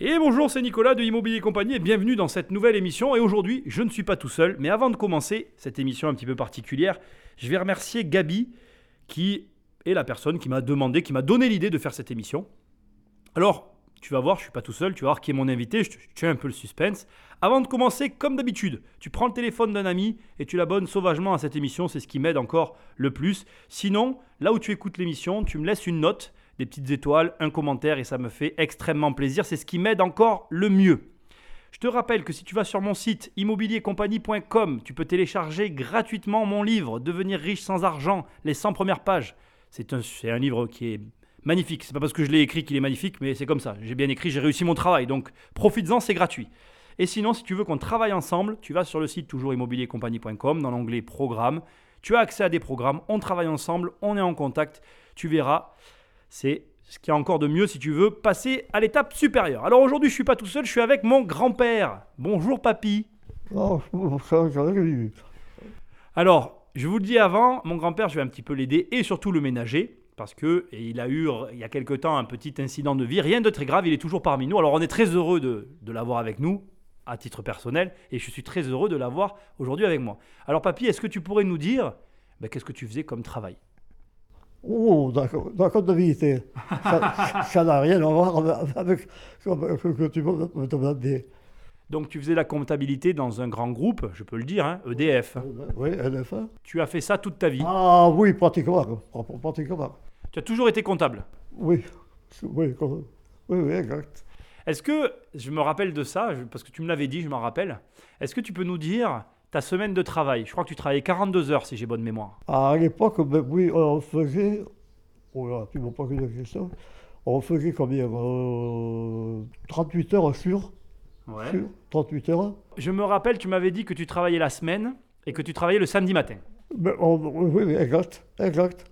Et bonjour, c'est Nicolas de Immobilier Compagnie et bienvenue dans cette nouvelle émission. Et aujourd'hui, je ne suis pas tout seul, mais avant de commencer cette émission un petit peu particulière, je vais remercier Gabi qui est la personne qui m'a demandé, qui m'a donné l'idée de faire cette émission. Alors, tu vas voir, je suis pas tout seul, tu vas voir qui est mon invité, je tiens un peu le suspense. Avant de commencer, comme d'habitude, tu prends le téléphone d'un ami et tu l'abonnes sauvagement à cette émission, c'est ce qui m'aide encore le plus. Sinon, là où tu écoutes l'émission, tu me laisses une note, des petites étoiles, un commentaire et ça me fait extrêmement plaisir, c'est ce qui m'aide encore le mieux. Je te rappelle que si tu vas sur mon site immobiliercompagnie.com, tu peux télécharger gratuitement mon livre Devenir riche sans argent, les 100 premières pages. C'est un, livre qui est magnifique. C'est pas parce que je l'ai écrit qu'il est magnifique, mais c'est comme ça. J'ai bien écrit, j'ai réussi mon travail. Donc profites-en, c'est gratuit. Et sinon, si tu veux qu'on travaille ensemble, tu vas sur le site toujours immobiliercompagnie.com dans l'onglet Programme. Tu as accès à des programmes, on travaille ensemble, on est en contact. Tu verras, c'est ce qu'il y a encore de mieux si tu veux passer à l'étape supérieure. Alors aujourd'hui, je suis pas tout seul, je suis avec mon grand-père. Bonjour papy. Vu. Alors, je vous le dis avant, mon grand-père, je vais un petit peu l'aider et surtout le ménager. Parce que et il a eu, il y a quelque temps, un petit incident de vie. Rien de très grave, il est toujours parmi nous. Alors, on est très heureux de, de l'avoir avec nous, à titre personnel. Et je suis très heureux de l'avoir aujourd'hui avec moi. Alors, papy, est-ce que tu pourrais nous dire ben, qu'est-ce que tu faisais comme travail? Oh, d'accord, la comptabilité. Ça n'a rien à voir avec ce que tu me demander. Donc, tu faisais la comptabilité dans un grand groupe, je peux le dire, hein, EDF. Oui, LFA. Tu as fait ça toute ta vie. Ah oui, pratiquement. Pratiquement. Tu as toujours été comptable. Oui, oui, oui, oui, exact. Est-ce que, je me rappelle de ça, parce que tu me l'avais dit, je m'en rappelle, est-ce que tu peux nous dire ta semaine de travail Je crois que tu travaillais 42 heures, si j'ai bonne mémoire. À l'époque, ben oui, on faisait. Oh là, tu m'as pas posé la question. On faisait combien euh, 38 heures sur, sur 38 heures. Je me rappelle, tu m'avais dit que tu travaillais la semaine et que tu travaillais le samedi matin. Ben, on- oui, exact, exact.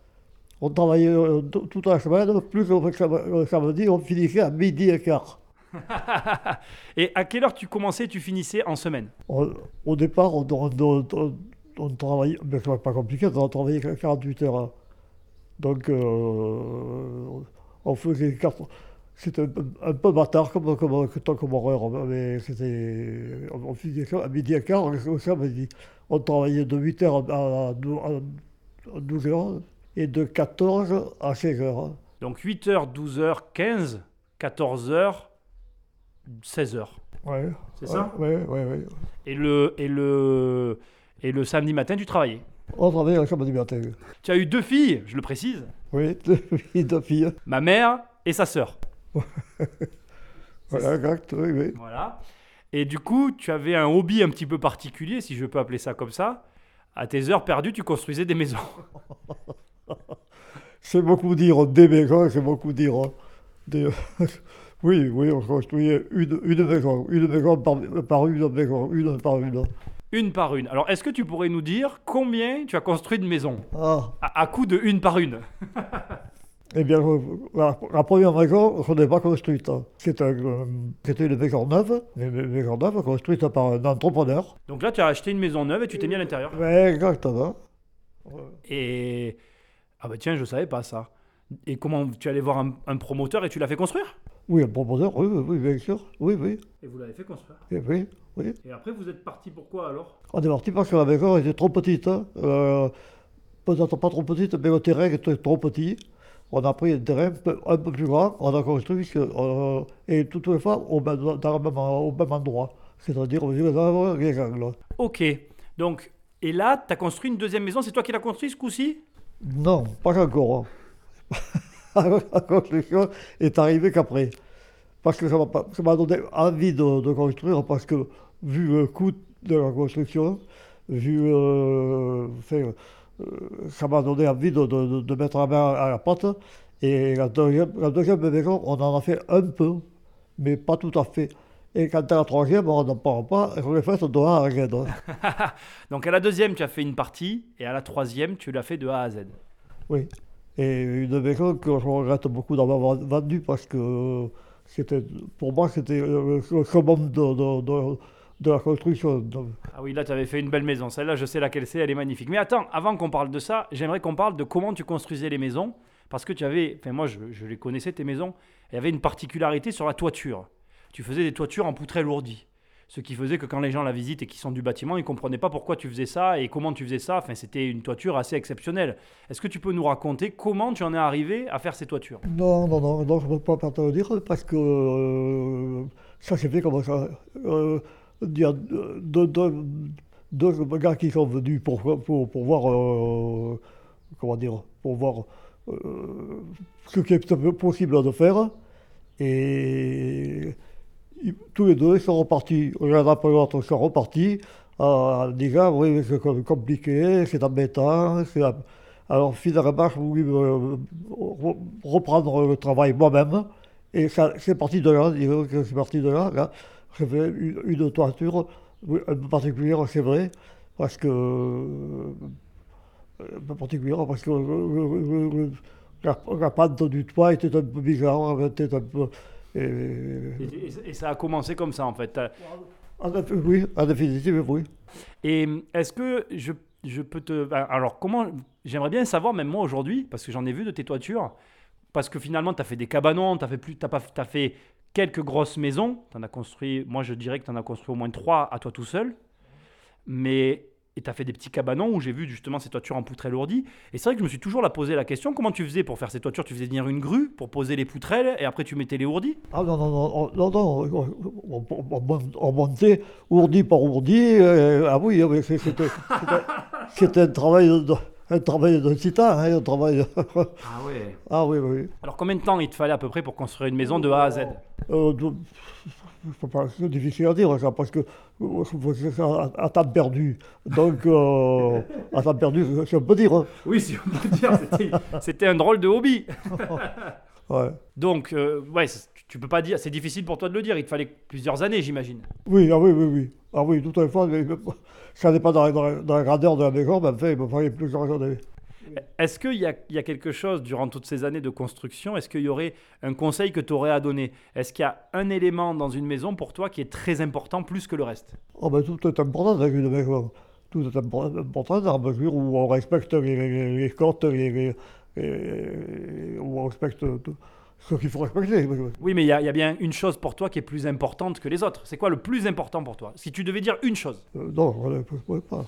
On travaillait euh, toute la semaine, plus que le samedi, on finissait à midi et quart. et à quelle heure tu commençais et tu finissais en semaine? On- au départ, on, on, on- travaillait, mais c'est pas compliqué, on travaillait 48 heures. hein. Donc, euh, on faisait quatre- C'était un, peu- bâtard comme, comme, comme, comme horreur, mais c'était. On finissait à midi et quart. On travaillait de 8 heures à, à, dou- à 12 heures et de 14 à 16 heures. hein. Donc 8h, 12h, 15, 14h, 16h. Ouais. C'est ça Oui, oui, oui. Et le, et, le, et le samedi matin, tu travaillais. On travaillait le samedi matin. Tu as eu deux filles, je le précise, Oui, deux filles, deux filles. ma mère et sa sœur. Voilà, exact, oui, oui. Voilà. Et du coup, tu avais un hobby un petit peu particulier, si je peux appeler ça comme ça. À tes heures perdues, tu construisais des maisons. C'est beaucoup dire, des maisons, c'est beaucoup dire. Des- oui, oui, on construisait une, une maison, une maison par, par une maison, une par une. Une par une. Alors, est-ce que tu pourrais nous dire combien tu as construit de maisons? Ah, à, à coup de une par une eh bien, la, la première maison, on n'est pas construite. hein. C'était un- c'était une maison neuve, une maison neuve construite par un entrepreneur. Donc là, tu as acheté une maison neuve et tu t'es mis à l'intérieur. Exactement. Et. Ah bah tiens, je savais pas ça. Et comment tu allais voir un, un promoteur et tu l'as fait construire? Oui, un promoteur, oui, oui, bien sûr. Oui, oui, Et vous l'avez fait construire. et oui, oui. Et après, vous êtes parti pourquoi alors? On est parti parce que la maison était trop petite. hein. Euh, Peut-être pas trop petite, mais le terrain était trop petit. On a pris un terrain un peu, un peu plus grand, on a construit, euh, et toutes les fois au même, dans le même, au même endroit. C'est-à-dire au milieu des les angles. Ok. Donc, et là, tu as construit une deuxième maison. C'est toi qui l'as construit ce coup-ci? Non, pas encore. hein. la construction est arrivée qu'après. Parce que ça m'a donné envie de, de construire, parce que vu le coût de la construction, vu euh, enfin, euh, ça m'a donné envie de, de- de- de mettre la main à la pâte. Et la deuxième, la deuxième maison, on en a fait un peu, mais pas tout à fait. Et quand à la troisième, on n'en parle pas, on les fait de A à Z. Donc à la deuxième, tu as fait une partie, et à la troisième, tu l'as fait de A à Z. Oui. Et une maison que je regrette beaucoup d'avoir vendue parce que c'était, pour moi, c'était le summum de, la construction. Ah oui, là, tu avais fait une belle maison. Celle-là, je sais laquelle c'est, elle est magnifique. Mais attends, avant qu'on parle de ça, j'aimerais qu'on parle de comment tu construisais les maisons. Parce que tu avais, enfin moi, je, je les connaissais, tes maisons. Il y avait une particularité sur la toiture. tu faisais des toitures en poutrelle lourdie. Ce qui faisait que quand les gens la visitent et qui sont du bâtiment, ils ne comprenaient pas pourquoi tu faisais ça et comment tu faisais ça. Enfin, c'était une toiture assez exceptionnelle. Est-ce que tu peux nous raconter comment tu en es arrivé à faire ces toitures? Non, non, non, je ne peux pas te le dire parce que euh, ça s'est fait comme ça. Euh, il y a deux, gars qui sont venus pour, pour, pour voir, euh, comment dire, pour voir euh, ce qui est possible de faire. Et tous les deux sont repartis, l'un après l'autre sont repartis, en disant oui, c'est com- compliqué, c'est embêtant. Alors finalement, je voulais euh, re- reprendre le travail moi-même. Et c'est parti de là, disons c'est parti de là. là. Une, toiture un peu particulière, c'est vrai, parce que. euh, un peu particulière, parce que la, la pente du toit était un peu bizarre, était un peu. Et- et, et- et ça a commencé comme ça en fait. Effet, oui, en définitive, oui. Et est-ce que je, je peux te... Alors comment... J'aimerais bien savoir, même moi aujourd'hui, parce que j'en ai vu de tes toitures, parce que finalement tu as fait des cabanons, tu as fait, plus, pas, t'as fait quelques grosses maisons, tu en as construit, moi je dirais que tu en as construit au moins trois à toi tout seul, mais... Et tu as fait des petits cabanons où j'ai vu justement ces toitures en poutrelle lourdie. Et c'est vrai que je me suis toujours la posé la question, comment tu faisais pour faire ces toitures? Tu faisais venir une grue pour poser les poutrelles et après tu mettais les ourdis? Ah non, non, non, on- non, non, on, on- on mon- on montait ourdi par ourdi. euh, ah oui, c'est- c'était un travail de, un travail de titan, hein, un travail de- Ah ouais Ah oui, oui. Alors combien de temps il te fallait à peu près pour construire une maison de A à Z? Euh, c'est difficile à dire ça, parce que euh, ça à, à temps perdu. Donc, euh, à temps perdu, c'est on peut dire. hein. Oui, si on peut dire, c'était- c'était un drôle de hobby. Ouais. Donc, euh, ouais, c'est- tu peux pas dire, c'est difficile pour toi de le dire, il te fallait plusieurs années, j'imagine. Oui, ah oui, oui, oui. Ah oui, tout à fait. mais Ça n'est pas dans, dans dans la grandeur de la maison, mais enfin, il me fallait plusieurs années. Est-ce qu'il y a, il y a quelque chose durant toutes ces années de construction? Est-ce qu'il y aurait un conseil que tu aurais à donner? Est-ce qu'il y a un élément dans une maison pour toi qui est très important plus que le reste? Oh, ben, tout est important dans une maison. Tout est impor- important dans la mesure où on respecte les, les, où on respecte tout ce qu'il faut respecter. Oui, mais il y, a, il y a bien une chose pour toi qui est plus importante que les autres. C'est quoi le plus important pour toi? Si tu devais dire une chose. Euh, non, on ne peut pas.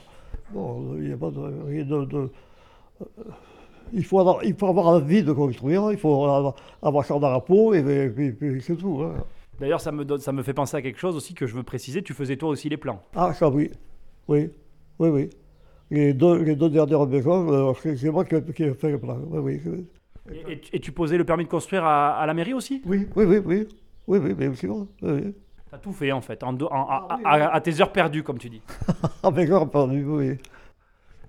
Non, il n'y a pas de. rien de- de- il, faut avoir, il faut avoir envie de construire, il faut avoir, avoir ça dans la peau, et, c'est tout. hein. D'ailleurs, ça me, donne- ça me fait penser à quelque chose aussi que je veux préciser. Tu faisais toi aussi les plans. Ah, ça oui. Oui, oui, oui. Les deux, les deux dernières maisons, euh, c'est moi qui, qui ai fait le plan. Oui. Et, et tu- et tu posais le permis de construire à, à la mairie aussi? Oui, oui, oui, oui. Oui, oui, bien sûr. Oui, oui. T'as tout fait en fait, en, deux- en- à, Ah oui, à- oui. à tes heures perdues, comme tu dis. Ah, mais j'ai perdu, oui.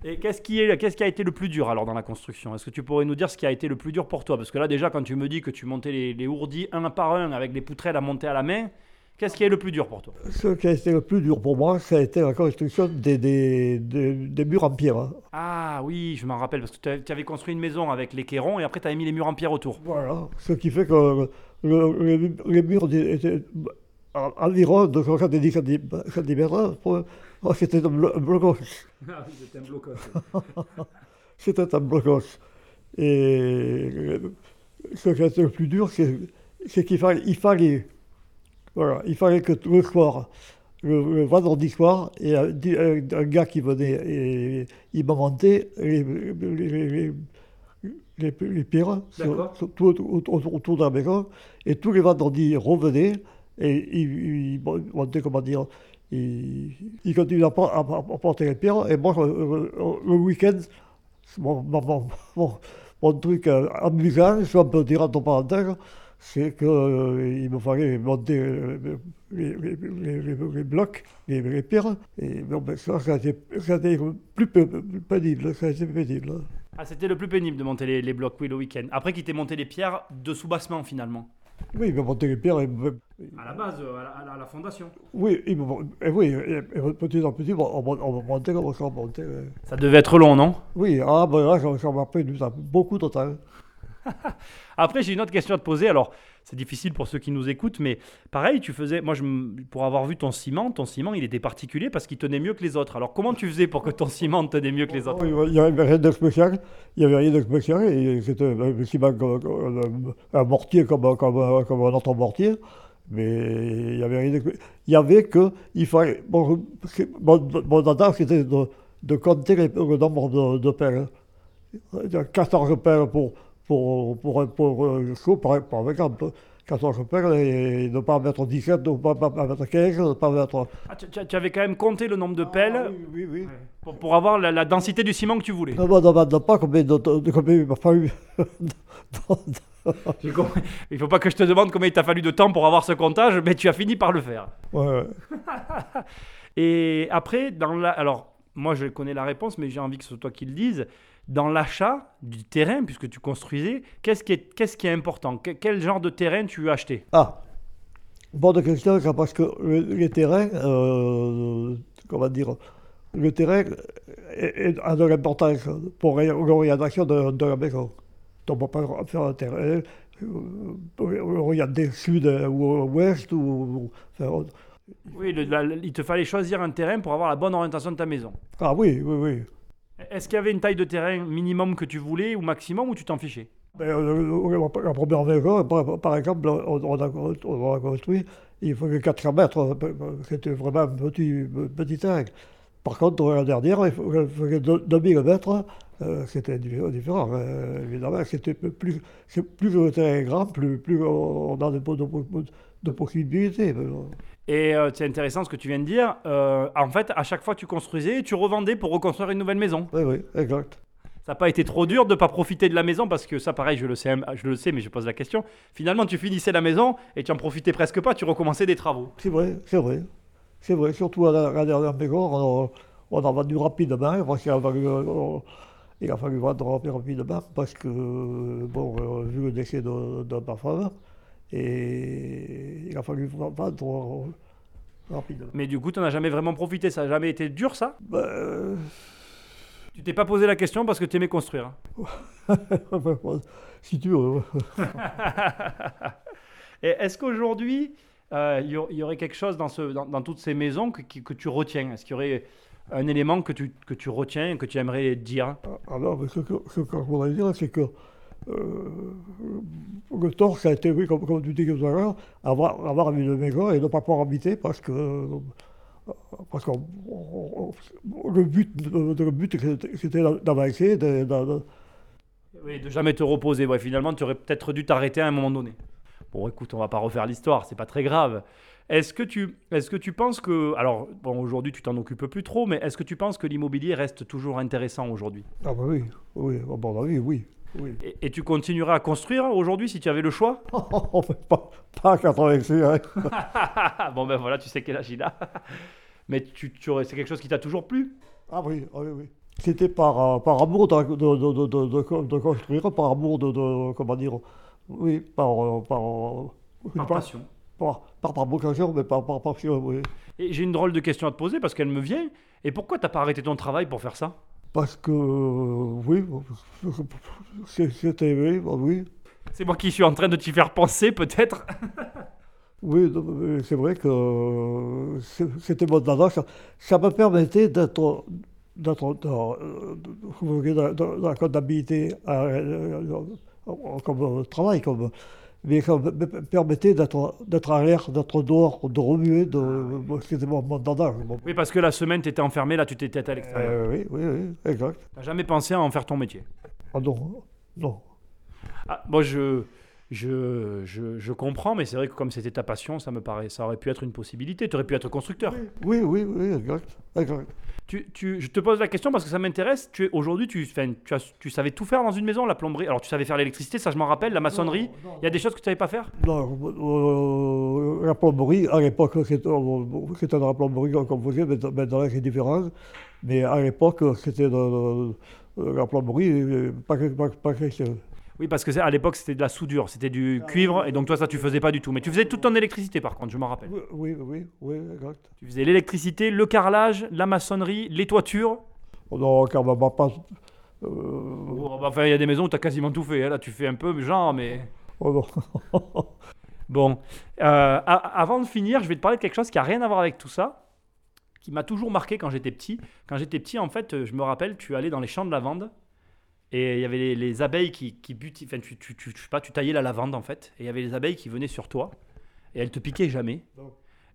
Et qu'est-ce qui, est, qu'est-ce qui a été le plus dur alors dans la construction? Est-ce que tu pourrais nous dire ce qui a été le plus dur pour toi? Parce que là déjà, quand tu me dis que tu montais les, les ourdis un par un avec les poutrelles à monter à la main, qu'est-ce qui est le plus dur pour toi? Ce qui a été le plus dur pour moi, ça a été la construction des, des, des, des murs en pierre. hein. Ah oui, je m'en rappelle, parce que tu avais construit une maison avec les cairons et après tu avais mis les murs en pierre autour. Voilà. Ce qui fait que le- le- les murs étaient en- environ de 70 cm. Oh, C'était un blo- un blocos. Ah oui, c'était un blocos. C'était un blocos. Et ce qui été le plus dur, c'est qu'il fallait, il fallait, voilà, il fallait que le soir, le, le vendredi soir, il y a un, un- gars qui venait et il m'a monté les, sur- sur- tout autour, autour- de la maison. Et tous les vendredis, il revenait et il, il montait, comment dire, il, il continuait à, por- à- à porter les pierres. Et moi, le, week-end, mon, truc euh, amusant, si on peut dire entre parenthèses, c'est qu'il me fallait monter euh, les, blocs, les, pierres. Et bon, ben, ça, ça a été, ça plus pénible. Ça a pénible. Ah, c'était le plus pénible de monter les, les blocs, oui, le week-end. Après qu'il t'ait monté les pierres de sous-bassement finalement. Oui, il m'a monté les pierres. et me- À la base, euh, à la, à la fondation. oui, et oui, et, et petit à petit, on, on, on montait comme ça, on montait. euh. Ça devait être long, non? Oui, ah, ben là, ça, ça m'a pris du temps, beaucoup de temps. Après, j'ai une autre question à te poser. Alors, c'est difficile pour ceux qui nous écoutent, mais pareil, tu faisais. Moi, pour avoir vu ton ciment, ton ciment, il était particulier parce qu'il tenait mieux que les autres. Alors, comment tu faisais pour que ton ciment tenait mieux que les autres? Il n'y avait rien de spécial. Il n'y avait rien de spécial. C'était un mortier comme, un autre mortier. Mais il y avait rien de... Il y avait que... Il fallait... Mon, mon, mon adage, c'était de, compter le nombre de, de a 14 pelles pour, pour, pour, pour, euh, le show, par, exemple. 14 pelles et ne pas mettre 17, ne pas, pas mettre 15, ne pas mettre... Ah, tu, avais quand même compté le nombre de pelles Ah, oui, oui, oui. pour, pour avoir la, la densité du ciment que tu voulais. Ne me demande pas combien, combien il m'a fallu. Il faut pas que je te demande combien il t'a fallu de temps pour avoir ce comptage, mais tu as fini par le faire. Ouais, ouais. Et après, dans la... alors moi je connais la réponse, mais j'ai envie que ce soit toi qui le dise. Dans l'achat du terrain, puisque tu construisais, qu'est-ce qui est, qu'est-ce qui est important? Que- Quel genre de terrain tu veux acheter? Ah, bonne question, parce que le- les terrains, euh, comment dire, le terrain est- est- a de l'importance pour l'orientation de, de la maison. Donc on peut pas faire un terrain, euh, orienter sud ou ouest, ou, Oui, le- la- il te fallait choisir un terrain pour avoir la bonne orientation de ta maison. Ah oui, oui, oui. Est-ce qu'il y avait une taille de terrain minimum que tu voulais ou maximum ou tu t'en fichais? Mais, euh, la première maison, par, exemple, on, a, on a construit, il fallait 400 mètres, c'était vraiment un petit, petit terrain. Par contre, la dernière, il deux- 2000 mètres, euh, c'était di- différent, euh, évidemment. C'était plus, plus le terrain est grand, plus, plus on a de, de possibilités. Et euh, c'est intéressant ce que tu viens de dire. Euh, en fait, à chaque fois tu construisais, tu revendais pour reconstruire une nouvelle maison. Oui, oui, exact. Ça n'a pas été trop dur de ne pas profiter de la maison parce que ça, pareil, je le, sais, je le sais, mais je pose la question. Finalement, tu finissais la maison et tu en profitais presque pas, tu recommençais des travaux. C'est vrai, c'est vrai. C'est vrai, surtout à la, la dernière maison, on, on a vendu rapidement, parce qu'il a fallu, euh, il a fallu vendre rapidement, parce que, bon, vu le décès de, de ma femme, et il a fallu vendre euh, rapidement. Mais du coup, tu n'en as jamais vraiment profité. Ça n'a jamais été dur, ça? Ben, euh, Tu t'es pas posé la question parce que tu aimais construire. hein. si tu veux. Et est-ce qu'aujourd'hui, euh, il y, aurait quelque chose dans, ce, dans, dans toutes ces maisons que, tu retiens? Est-ce qu'il y aurait un élément que tu, que tu retiens, que tu aimerais dire? Alors, mais ce que, ce que je voudrais dire, c'est que euh, le tort, ça a été, oui, comme, comme tu dis tout à l'heure, avoir, avoir une maison et ne pas pouvoir habiter parce que, parce que le but, le but c'était- d'avancer, de- de- de- Oui, de jamais te reposer. Ouais, finalement, tu aurais peut-être dû t'arrêter à un moment donné. Bon, écoute, on va pas refaire l'histoire, c'est pas très grave. Est-ce que tu, est-ce que tu penses que, alors, bon, aujourd'hui, tu t'en occupes plus trop, mais est-ce que tu penses que l'immobilier reste toujours intéressant aujourd'hui? Ah ben oui, oui, à mon avis, oui. Oui. et, et tu continuerais à construire aujourd'hui si tu avais le choix On fait pas, pas à 86, hein. Bon, ben voilà, tu sais quel âge il a. Mais tu, c'est quelque chose qui t'a toujours plu? Ah oui, ah oui, oui. C'était par, euh, par amour de, construire, par amour de, comment dire, oui, par, euh, par, euh, Par par, passion. par, par, par vocation, mais par, par passion, oui. Et j'ai une drôle de question à te poser parce qu'elle me vient. Et pourquoi t'as pas arrêté ton travail pour faire ça? Parce que, euh, oui, c'était, oui, bah oui. C'est moi qui suis en train de t'y faire penser, peut-être Oui, c'est vrai que euh, c'était mon adage. Ça, ça me permettait d'être d'être dans, euh, dans- la comptabilité euh, euh, comme travail, comme, mais ça me me permettait d'être à l'air, d'être dehors, de remuer. De, bon, c'était mon, mon. Bon. Oui, parce que la semaine, t'étais enfermé, là, tu t'étais à l'extérieur. Euh, oui, oui, oui, exact. T'as jamais pensé à en faire ton métier? Ah non, non. ah, Moi, je, je, je, je comprends, mais c'est vrai que comme c'était ta passion, ça me paraît, ça aurait pu être une possibilité. Tu aurais pu être constructeur. Oui, oui, oui, exact. exact. Tu, tu, je te pose la question parce que ça m'intéresse. Tu, aujourd'hui, tu, tu, as- tu savais tout faire dans une maison, la plomberie. Alors, tu savais faire l'électricité, ça je m'en rappelle, la maçonnerie. Il y a des choses que tu savais pas faire? Non, euh, la plomberie, à l'époque, c'était euh, dans la plomberie qu'on faisait, maintenant c'est différent. Mais à l'époque, c'était de- la plomberie, euh, pas, pas, pas. Oui, parce que à l'époque, c'était de la soudure, c'était du cuivre, et donc toi, ça, tu faisais pas du tout. Mais tu faisais toute ton électricité, par contre, je m'en rappelle. Oui, oui, oui, exact. Tu faisais l'électricité, le carrelage, la maçonnerie, les toitures. Non, quand même pas. euh, Oh, bah, Enfin, il y a des maisons où tu as quasiment tout fait. hein. Là, tu fais un peu genre, mais. oh non. Bon. Euh, avant de finir, je vais te parler de quelque chose qui a rien à voir avec tout ça, qui m'a toujours marqué quand j'étais petit. Quand j'étais petit, en fait, je me rappelle, tu allais dans les champs de lavande. Et il y avait les, les abeilles qui, qui buti- Enfin, tu, tu, tu, je sais pas, tu taillais la lavande, en fait. Et il y avait les abeilles qui venaient sur toi. et elle te piquait jamais.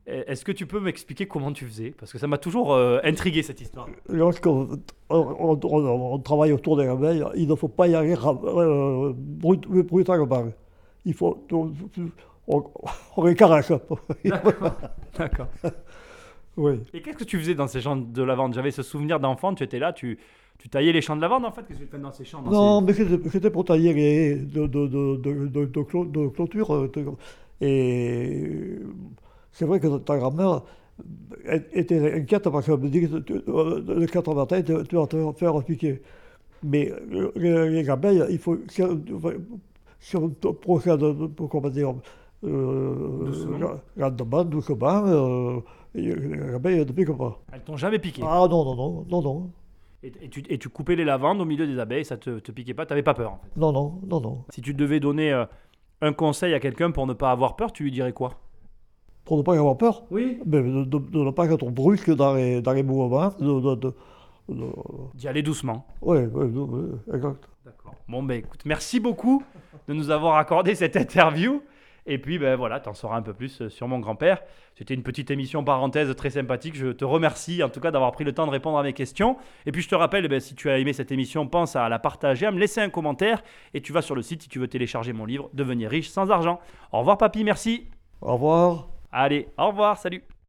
Est-ce que tu peux m'expliquer comment tu faisais? Parce que ça m'a toujours euh, intrigué cette histoire. Lorsqu'on on, on- on travaille autour des abeilles, il ne faut pas y aller euh, brut- brutalement. Il faut. On, on, on les caresse. D'accord. oui. Et qu'est-ce que tu faisais dans ces champs de lavande? J'avais ce souvenir d'enfant, tu étais là, tu, tu taillais les champs de lavande en fait Qu'est-ce que tu fais dans ces champs Non, mais c'était pour tailler les de, clôture. euh, et c'est vrai que ta grand-mère était inquiète parce qu'elle me dit que euh, le 4 matin, tu, tu vas te faire piquer. Mais euh, les, les abeilles, il faut. Si on, procède, comment dire, euh, lentement, doucement, euh, les abeilles ne piquent pas. Elles t'ont jamais piqué. Ah non, non, non, non, non, Et, et tu, et tu coupais les lavandes au milieu des abeilles, ça te, te piquait pas, t'avais pas peur en fait. non, non, non, non. Si tu devais donner euh, un conseil à quelqu'un pour ne pas avoir peur, tu lui dirais quoi? Pour ne pas avoir peur? Oui. Mais de, de- de ne pas être brusque dans les, dans les mouvements. D'y aller doucement. ouais, ouais, ouais, exact. D'accord. Bon, ben écoute, merci beaucoup de nous avoir accordé cette interview. Et puis, ben voilà, t'en sauras un peu plus euh, sur mon grand-père. C'était une petite émission parenthèse très sympathique. Je te remercie en tout cas d'avoir pris le temps de répondre à mes questions. Et puis, je te rappelle, ben, si tu as aimé cette émission, pense à la partager, à me laisser un commentaire. Et tu vas sur le site si tu veux télécharger mon livre Devenir riche sans argent. Au revoir, papy, merci. Au revoir. Allez, au revoir, salut.